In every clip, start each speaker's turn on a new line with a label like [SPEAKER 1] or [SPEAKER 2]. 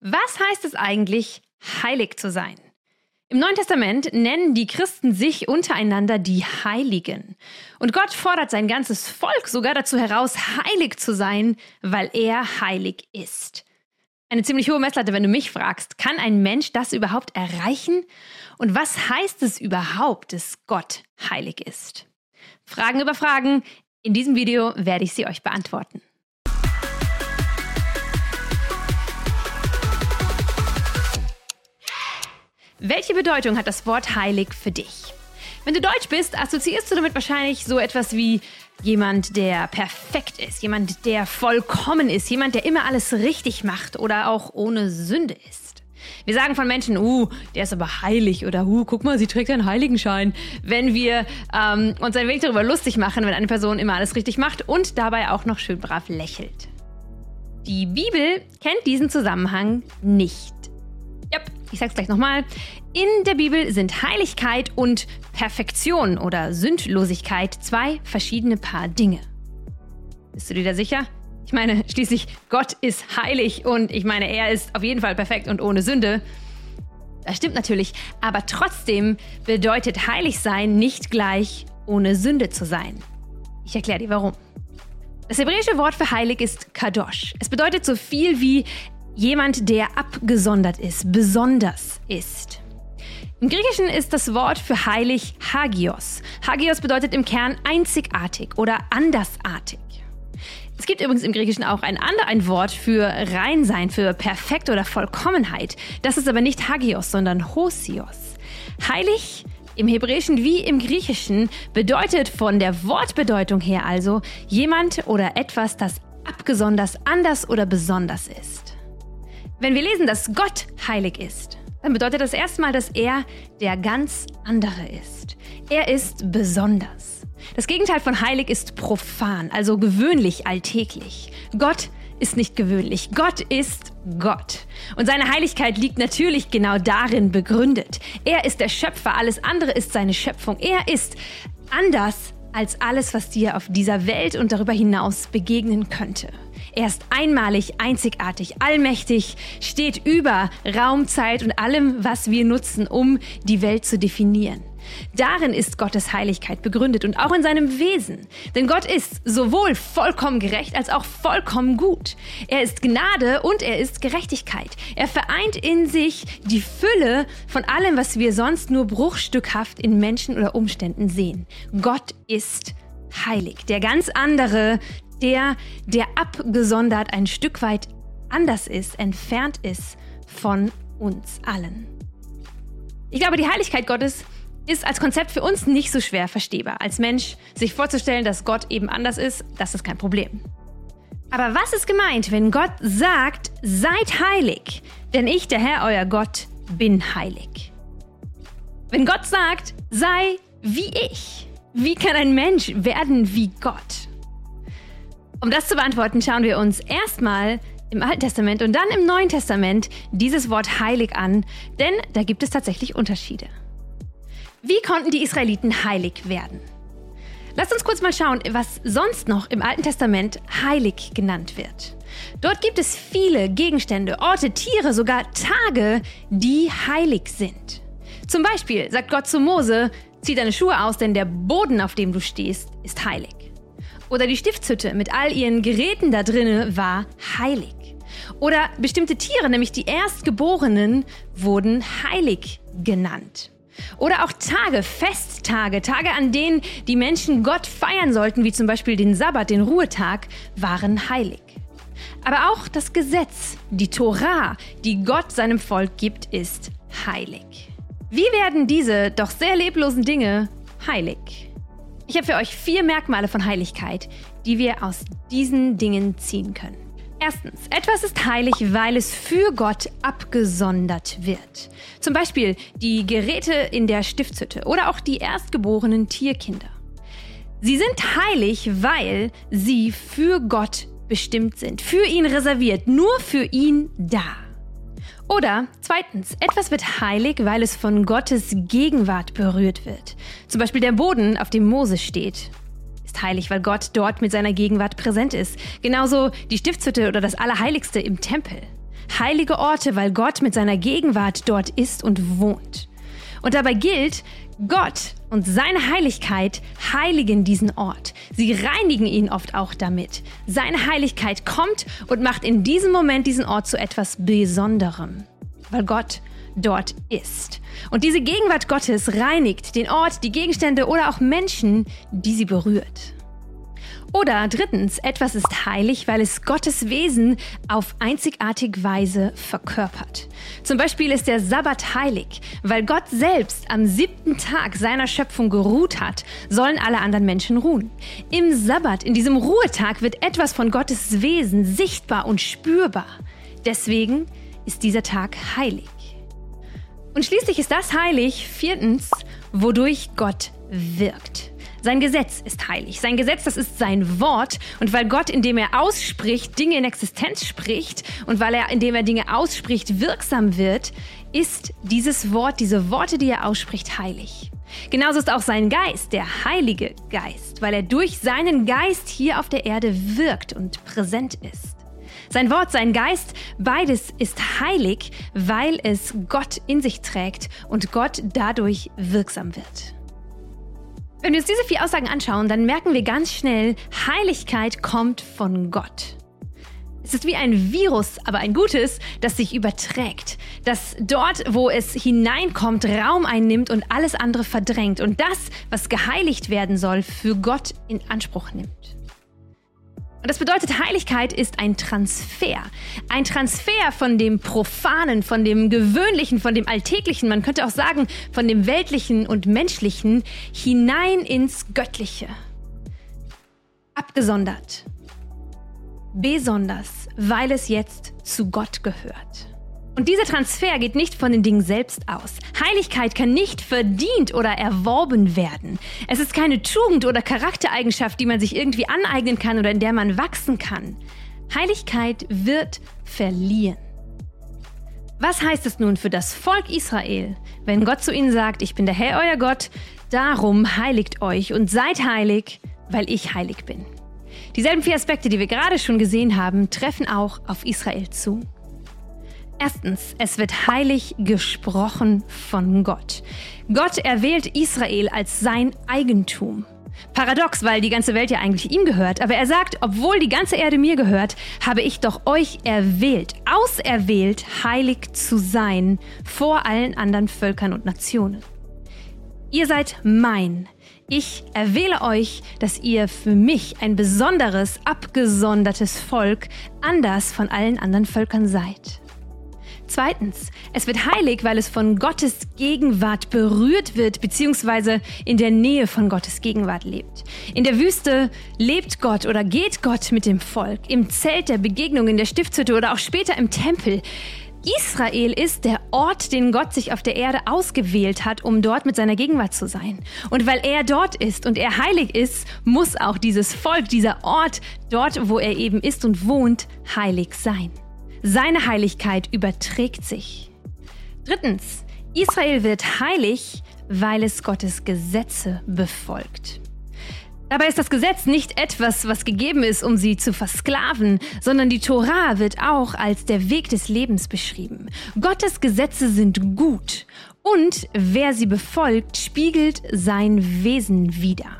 [SPEAKER 1] Was heißt es eigentlich, heilig zu sein? Im Neuen Testament nennen die Christen sich untereinander die Heiligen. Und Gott fordert sein ganzes Volk sogar dazu heraus, heilig zu sein, weil er heilig ist. Eine ziemlich hohe Messlatte, wenn du mich fragst. Kann ein Mensch das überhaupt erreichen? Und was heißt es überhaupt, dass Gott heilig ist? Fragen über Fragen. In diesem Video werde ich sie euch beantworten. Welche Bedeutung hat das Wort heilig für dich? Wenn du Deutsch bist, assoziierst du damit wahrscheinlich so etwas wie jemand, der perfekt ist, jemand, der vollkommen ist, jemand, der immer alles richtig macht oder auch ohne Sünde ist. Wir sagen von Menschen, uh, der ist aber heilig oder uh, guck mal, sie trägt einen Heiligenschein, wenn wir ähm, uns ein wenig darüber lustig machen, wenn eine Person immer alles richtig macht und dabei auch noch schön brav lächelt. Die Bibel kennt diesen Zusammenhang nicht. Ich sag's gleich nochmal. In der Bibel sind Heiligkeit und Perfektion oder Sündlosigkeit zwei verschiedene Paar Dinge. Bist du dir da sicher? Ich meine, schließlich Gott ist heilig und ich meine, er ist auf jeden Fall perfekt und ohne Sünde. Das stimmt natürlich, aber trotzdem bedeutet heilig sein nicht gleich ohne Sünde zu sein. Ich erkläre dir warum. Das hebräische Wort für heilig ist Kadosh. Es bedeutet so viel wie Jemand, der abgesondert ist, besonders ist. Im Griechischen ist das Wort für heilig Hagios. Hagios bedeutet im Kern einzigartig oder andersartig. Es gibt übrigens im Griechischen auch ein anderes Wort für Reinsein, für perfekt oder Vollkommenheit. Das ist aber nicht Hagios, sondern Hosios. Heilig im Hebräischen wie im Griechischen bedeutet von der Wortbedeutung her also jemand oder etwas, das abgesonders anders oder besonders ist. Wenn wir lesen, dass Gott heilig ist, dann bedeutet das erstmal, dass er der ganz andere ist. Er ist besonders. Das Gegenteil von heilig ist profan, also gewöhnlich, alltäglich. Gott ist nicht gewöhnlich. Gott ist Gott. Und seine Heiligkeit liegt natürlich genau darin begründet. Er ist der Schöpfer, alles andere ist seine Schöpfung. Er ist anders als alles, was dir auf dieser Welt und darüber hinaus begegnen könnte. Er ist einmalig, einzigartig, allmächtig, steht über Raum, Zeit und allem, was wir nutzen, um die Welt zu definieren. Darin ist Gottes Heiligkeit begründet und auch in seinem Wesen. Denn Gott ist sowohl vollkommen gerecht als auch vollkommen gut. Er ist Gnade und er ist Gerechtigkeit. Er vereint in sich die Fülle von allem, was wir sonst nur bruchstückhaft in Menschen oder Umständen sehen. Gott ist heilig, der ganz andere, der, der abgesondert ein Stück weit anders ist, entfernt ist von uns allen. Ich glaube, die Heiligkeit Gottes ist als Konzept für uns nicht so schwer verstehbar. Als Mensch sich vorzustellen, dass Gott eben anders ist, das ist kein Problem. Aber was ist gemeint, wenn Gott sagt, seid heilig, denn ich, der Herr, euer Gott, bin heilig? Wenn Gott sagt, sei wie ich, wie kann ein Mensch werden wie Gott? Um das zu beantworten, schauen wir uns erstmal im Alten Testament und dann im Neuen Testament dieses Wort heilig an, denn da gibt es tatsächlich Unterschiede. Wie konnten die Israeliten heilig werden? Lasst uns kurz mal schauen, was sonst noch im Alten Testament heilig genannt wird. Dort gibt es viele Gegenstände, Orte, Tiere, sogar Tage, die heilig sind. Zum Beispiel sagt Gott zu Mose, zieh deine Schuhe aus, denn der Boden, auf dem du stehst, ist heilig. Oder die Stiftshütte mit all ihren Geräten da drinnen war heilig. Oder bestimmte Tiere, nämlich die Erstgeborenen, wurden heilig genannt. Oder auch Tage, Festtage, Tage, an denen die Menschen Gott feiern sollten, wie zum Beispiel den Sabbat, den Ruhetag, waren heilig. Aber auch das Gesetz, die Torah, die Gott seinem Volk gibt, ist heilig. Wie werden diese doch sehr leblosen Dinge heilig? Ich habe für euch vier Merkmale von Heiligkeit, die wir aus diesen Dingen ziehen können. Erstens, etwas ist heilig, weil es für Gott abgesondert wird. Zum Beispiel die Geräte in der Stiftshütte oder auch die erstgeborenen Tierkinder. Sie sind heilig, weil sie für Gott bestimmt sind, für ihn reserviert, nur für ihn da. Oder zweitens, etwas wird heilig, weil es von Gottes Gegenwart berührt wird. Zum Beispiel der Boden, auf dem Moses steht, ist heilig, weil Gott dort mit seiner Gegenwart präsent ist. Genauso die Stiftshütte oder das Allerheiligste im Tempel. heilige Orte, weil Gott mit seiner Gegenwart dort ist und wohnt. Und dabei gilt, Gott und seine Heiligkeit heiligen diesen Ort. Sie reinigen ihn oft auch damit. Seine Heiligkeit kommt und macht in diesem Moment diesen Ort zu etwas Besonderem, weil Gott dort ist. Und diese Gegenwart Gottes reinigt den Ort, die Gegenstände oder auch Menschen, die sie berührt. Oder drittens, etwas ist heilig, weil es Gottes Wesen auf einzigartige Weise verkörpert. Zum Beispiel ist der Sabbat heilig, weil Gott selbst am siebten Tag seiner Schöpfung geruht hat, sollen alle anderen Menschen ruhen. Im Sabbat, in diesem Ruhetag, wird etwas von Gottes Wesen sichtbar und spürbar. Deswegen ist dieser Tag heilig. Und schließlich ist das heilig, viertens, wodurch Gott wirkt. Sein Gesetz ist heilig. Sein Gesetz, das ist sein Wort. Und weil Gott, indem er ausspricht, Dinge in Existenz spricht und weil er, indem er Dinge ausspricht, wirksam wird, ist dieses Wort, diese Worte, die er ausspricht, heilig. Genauso ist auch sein Geist, der Heilige Geist, weil er durch seinen Geist hier auf der Erde wirkt und präsent ist. Sein Wort, sein Geist, beides ist heilig, weil es Gott in sich trägt und Gott dadurch wirksam wird. Wenn wir uns diese vier Aussagen anschauen, dann merken wir ganz schnell, Heiligkeit kommt von Gott. Es ist wie ein Virus, aber ein gutes, das sich überträgt, das dort, wo es hineinkommt, Raum einnimmt und alles andere verdrängt und das, was geheiligt werden soll, für Gott in Anspruch nimmt. Und das bedeutet, Heiligkeit ist ein Transfer. Ein Transfer von dem Profanen, von dem Gewöhnlichen, von dem Alltäglichen, man könnte auch sagen, von dem Weltlichen und Menschlichen hinein ins Göttliche. Abgesondert. Besonders, weil es jetzt zu Gott gehört. Und dieser Transfer geht nicht von den Dingen selbst aus. Heiligkeit kann nicht verdient oder erworben werden. Es ist keine Tugend oder Charaktereigenschaft, die man sich irgendwie aneignen kann oder in der man wachsen kann. Heiligkeit wird verliehen. Was heißt es nun für das Volk Israel, wenn Gott zu ihnen sagt, ich bin der Herr euer Gott, darum heiligt euch und seid heilig, weil ich heilig bin. Dieselben vier Aspekte, die wir gerade schon gesehen haben, treffen auch auf Israel zu. Erstens, es wird heilig gesprochen von Gott. Gott erwählt Israel als sein Eigentum. Paradox, weil die ganze Welt ja eigentlich ihm gehört. Aber er sagt, obwohl die ganze Erde mir gehört, habe ich doch euch erwählt, auserwählt, heilig zu sein vor allen anderen Völkern und Nationen. Ihr seid mein. Ich erwähle euch, dass ihr für mich ein besonderes, abgesondertes Volk, anders von allen anderen Völkern seid. Zweitens, es wird heilig, weil es von Gottes Gegenwart berührt wird, beziehungsweise in der Nähe von Gottes Gegenwart lebt. In der Wüste lebt Gott oder geht Gott mit dem Volk, im Zelt der Begegnung, in der Stiftshütte oder auch später im Tempel. Israel ist der Ort, den Gott sich auf der Erde ausgewählt hat, um dort mit seiner Gegenwart zu sein. Und weil er dort ist und er heilig ist, muss auch dieses Volk, dieser Ort, dort, wo er eben ist und wohnt, heilig sein. Seine Heiligkeit überträgt sich. Drittens, Israel wird heilig, weil es Gottes Gesetze befolgt. Dabei ist das Gesetz nicht etwas, was gegeben ist, um sie zu versklaven, sondern die Torah wird auch als der Weg des Lebens beschrieben. Gottes Gesetze sind gut und wer sie befolgt, spiegelt sein Wesen wider.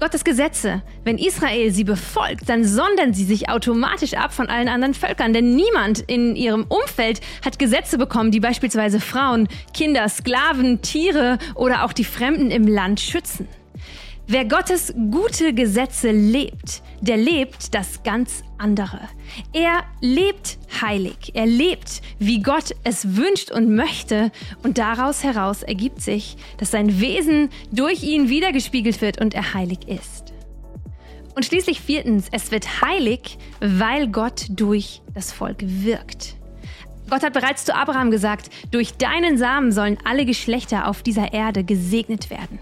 [SPEAKER 1] Gottes Gesetze, wenn Israel sie befolgt, dann sondern sie sich automatisch ab von allen anderen Völkern. Denn niemand in ihrem Umfeld hat Gesetze bekommen, die beispielsweise Frauen, Kinder, Sklaven, Tiere oder auch die Fremden im Land schützen. Wer Gottes gute Gesetze lebt, der lebt das ganz andere. Er lebt heilig. Er lebt, wie Gott es wünscht und möchte. Und daraus heraus ergibt sich, dass sein Wesen durch ihn wiedergespiegelt wird und er heilig ist. Und schließlich viertens, es wird heilig, weil Gott durch das Volk wirkt. Gott hat bereits zu Abraham gesagt, durch deinen Samen sollen alle Geschlechter auf dieser Erde gesegnet werden.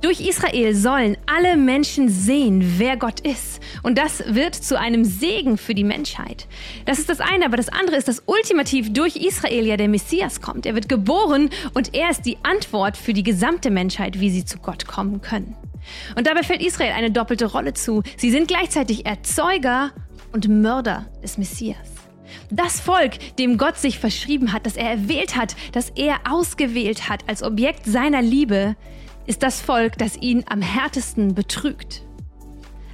[SPEAKER 1] Durch Israel sollen alle Menschen sehen, wer Gott ist. Und das wird zu einem Segen für die Menschheit. Das ist das eine, aber das andere ist, dass ultimativ durch Israel ja der Messias kommt. Er wird geboren und er ist die Antwort für die gesamte Menschheit, wie sie zu Gott kommen können. Und dabei fällt Israel eine doppelte Rolle zu. Sie sind gleichzeitig Erzeuger und Mörder des Messias. Das Volk, dem Gott sich verschrieben hat, das er erwählt hat, das er ausgewählt hat als Objekt seiner Liebe, ist das Volk, das ihn am härtesten betrügt.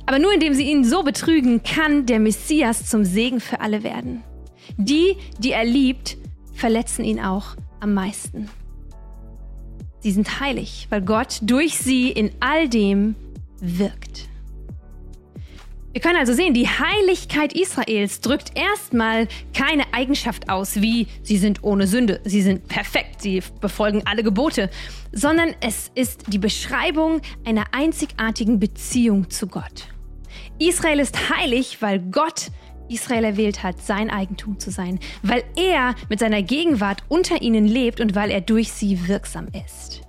[SPEAKER 1] Aber nur indem sie ihn so betrügen, kann der Messias zum Segen für alle werden. Die, die er liebt, verletzen ihn auch am meisten. Sie sind heilig, weil Gott durch sie in all dem wirkt. Wir können also sehen, die Heiligkeit Israels drückt erstmal keine Eigenschaft aus, wie sie sind ohne Sünde, sie sind perfekt, sie befolgen alle Gebote, sondern es ist die Beschreibung einer einzigartigen Beziehung zu Gott. Israel ist heilig, weil Gott Israel erwählt hat, sein Eigentum zu sein, weil er mit seiner Gegenwart unter ihnen lebt und weil er durch sie wirksam ist.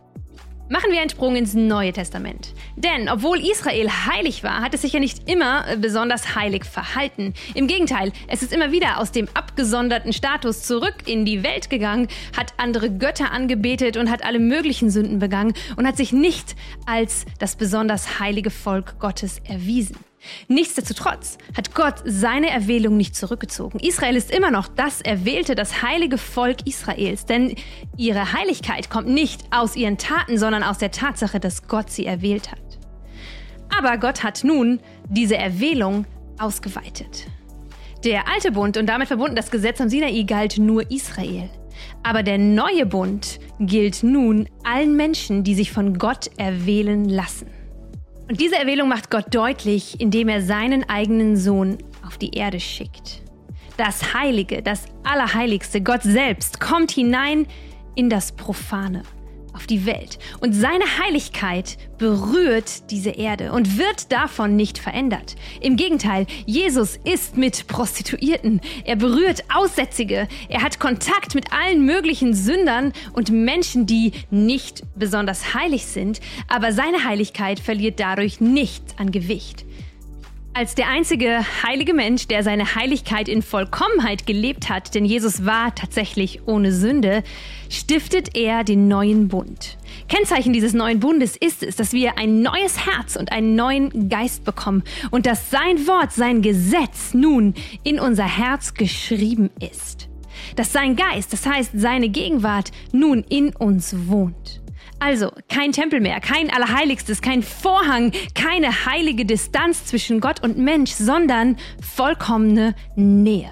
[SPEAKER 1] Machen wir einen Sprung ins Neue Testament. Denn obwohl Israel heilig war, hat es sich ja nicht immer äh, besonders heilig verhalten. Im Gegenteil, es ist immer wieder aus dem abgesonderten Status zurück in die Welt gegangen, hat andere Götter angebetet und hat alle möglichen Sünden begangen und hat sich nicht als das besonders heilige Volk Gottes erwiesen. Nichtsdestotrotz hat Gott seine Erwählung nicht zurückgezogen. Israel ist immer noch das erwählte, das heilige Volk Israels, denn ihre Heiligkeit kommt nicht aus ihren Taten, sondern aus der Tatsache, dass Gott sie erwählt hat. Aber Gott hat nun diese Erwählung ausgeweitet. Der alte Bund und damit verbunden das Gesetz am Sinai galt nur Israel. Aber der neue Bund gilt nun allen Menschen, die sich von Gott erwählen lassen. Und diese Erwählung macht Gott deutlich, indem er seinen eigenen Sohn auf die Erde schickt. Das Heilige, das Allerheiligste, Gott selbst, kommt hinein in das Profane auf die Welt. Und seine Heiligkeit berührt diese Erde und wird davon nicht verändert. Im Gegenteil, Jesus ist mit Prostituierten. Er berührt Aussätzige. Er hat Kontakt mit allen möglichen Sündern und Menschen, die nicht besonders heilig sind. Aber seine Heiligkeit verliert dadurch nicht an Gewicht. Als der einzige heilige Mensch, der seine Heiligkeit in Vollkommenheit gelebt hat, denn Jesus war tatsächlich ohne Sünde, stiftet er den neuen Bund. Kennzeichen dieses neuen Bundes ist es, dass wir ein neues Herz und einen neuen Geist bekommen und dass sein Wort, sein Gesetz nun in unser Herz geschrieben ist. Dass sein Geist, das heißt seine Gegenwart, nun in uns wohnt. Also kein Tempel mehr, kein Allerheiligstes, kein Vorhang, keine heilige Distanz zwischen Gott und Mensch, sondern vollkommene Nähe.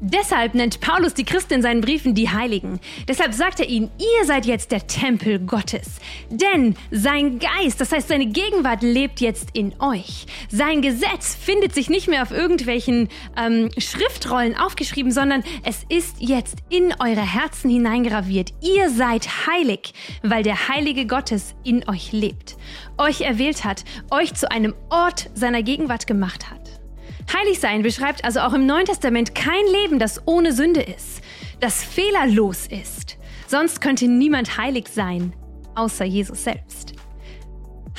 [SPEAKER 1] Deshalb nennt Paulus die Christen in seinen Briefen die Heiligen. Deshalb sagt er ihnen, ihr seid jetzt der Tempel Gottes. Denn sein Geist, das heißt seine Gegenwart, lebt jetzt in euch. Sein Gesetz findet sich nicht mehr auf irgendwelchen ähm, Schriftrollen aufgeschrieben, sondern es ist jetzt in eure Herzen hineingraviert. Ihr seid heilig, weil der Heilige Gottes in euch lebt, euch erwählt hat, euch zu einem Ort seiner Gegenwart gemacht hat. Heilig sein beschreibt also auch im Neuen Testament kein Leben, das ohne Sünde ist, das fehlerlos ist. Sonst könnte niemand heilig sein, außer Jesus selbst.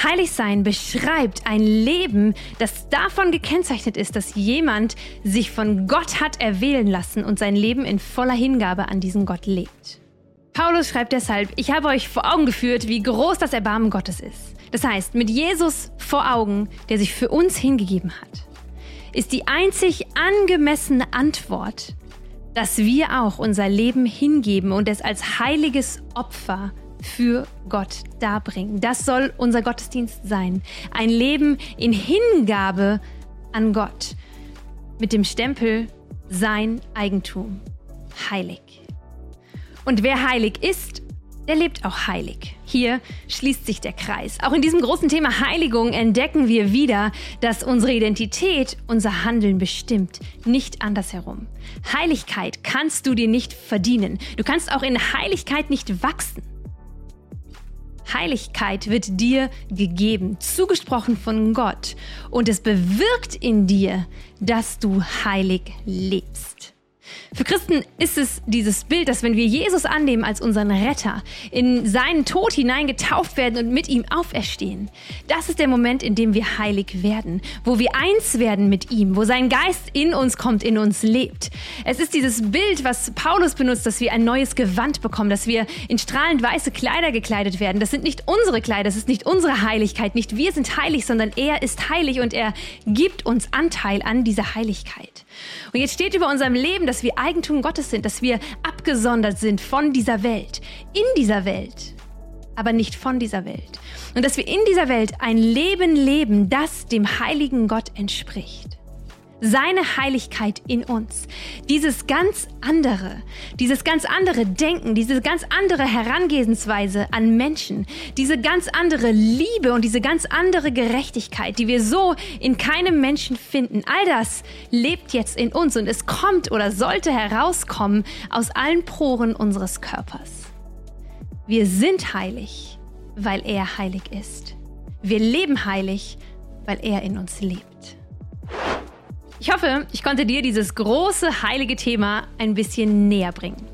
[SPEAKER 1] Heilig sein beschreibt ein Leben, das davon gekennzeichnet ist, dass jemand sich von Gott hat erwählen lassen und sein Leben in voller Hingabe an diesen Gott lebt. Paulus schreibt deshalb, ich habe euch vor Augen geführt, wie groß das Erbarmen Gottes ist. Das heißt, mit Jesus vor Augen, der sich für uns hingegeben hat ist die einzig angemessene Antwort, dass wir auch unser Leben hingeben und es als heiliges Opfer für Gott darbringen. Das soll unser Gottesdienst sein. Ein Leben in Hingabe an Gott mit dem Stempel sein Eigentum. Heilig. Und wer heilig ist, der lebt auch heilig. Hier schließt sich der Kreis. Auch in diesem großen Thema Heiligung entdecken wir wieder, dass unsere Identität unser Handeln bestimmt, nicht andersherum. Heiligkeit kannst du dir nicht verdienen. Du kannst auch in Heiligkeit nicht wachsen. Heiligkeit wird dir gegeben, zugesprochen von Gott, und es bewirkt in dir, dass du heilig lebst. Für Christen ist es dieses Bild, dass wenn wir Jesus annehmen als unseren Retter, in seinen Tod hinein getauft werden und mit ihm auferstehen, das ist der Moment, in dem wir heilig werden, wo wir eins werden mit ihm, wo sein Geist in uns kommt, in uns lebt. Es ist dieses Bild, was Paulus benutzt, dass wir ein neues Gewand bekommen, dass wir in strahlend weiße Kleider gekleidet werden. Das sind nicht unsere Kleider, das ist nicht unsere Heiligkeit, nicht wir sind heilig, sondern er ist heilig und er gibt uns Anteil an dieser Heiligkeit. Und jetzt steht über unserem Leben, dass wir Eigentum Gottes sind, dass wir abgesondert sind von dieser Welt, in dieser Welt, aber nicht von dieser Welt. Und dass wir in dieser Welt ein Leben leben, das dem heiligen Gott entspricht seine Heiligkeit in uns. Dieses ganz andere, dieses ganz andere Denken, diese ganz andere Herangehensweise an Menschen, diese ganz andere Liebe und diese ganz andere Gerechtigkeit, die wir so in keinem Menschen finden, all das lebt jetzt in uns und es kommt oder sollte herauskommen aus allen Poren unseres Körpers. Wir sind heilig, weil er heilig ist. Wir leben heilig, weil er in uns lebt. Ich hoffe, ich konnte dir dieses große heilige Thema ein bisschen näher bringen.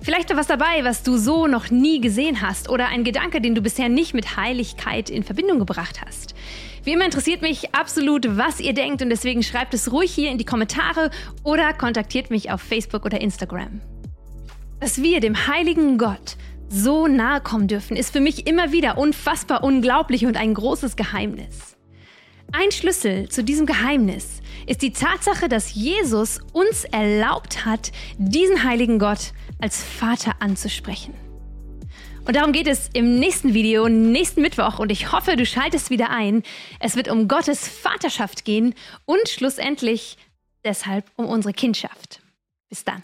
[SPEAKER 1] Vielleicht war was dabei, was du so noch nie gesehen hast oder ein Gedanke, den du bisher nicht mit Heiligkeit in Verbindung gebracht hast. Wie immer interessiert mich absolut, was ihr denkt und deswegen schreibt es ruhig hier in die Kommentare oder kontaktiert mich auf Facebook oder Instagram. Dass wir dem heiligen Gott so nahe kommen dürfen, ist für mich immer wieder unfassbar unglaublich und ein großes Geheimnis. Ein Schlüssel zu diesem Geheimnis ist die Tatsache, dass Jesus uns erlaubt hat, diesen heiligen Gott als Vater anzusprechen. Und darum geht es im nächsten Video, nächsten Mittwoch. Und ich hoffe, du schaltest wieder ein. Es wird um Gottes Vaterschaft gehen und schlussendlich deshalb um unsere Kindschaft. Bis dann.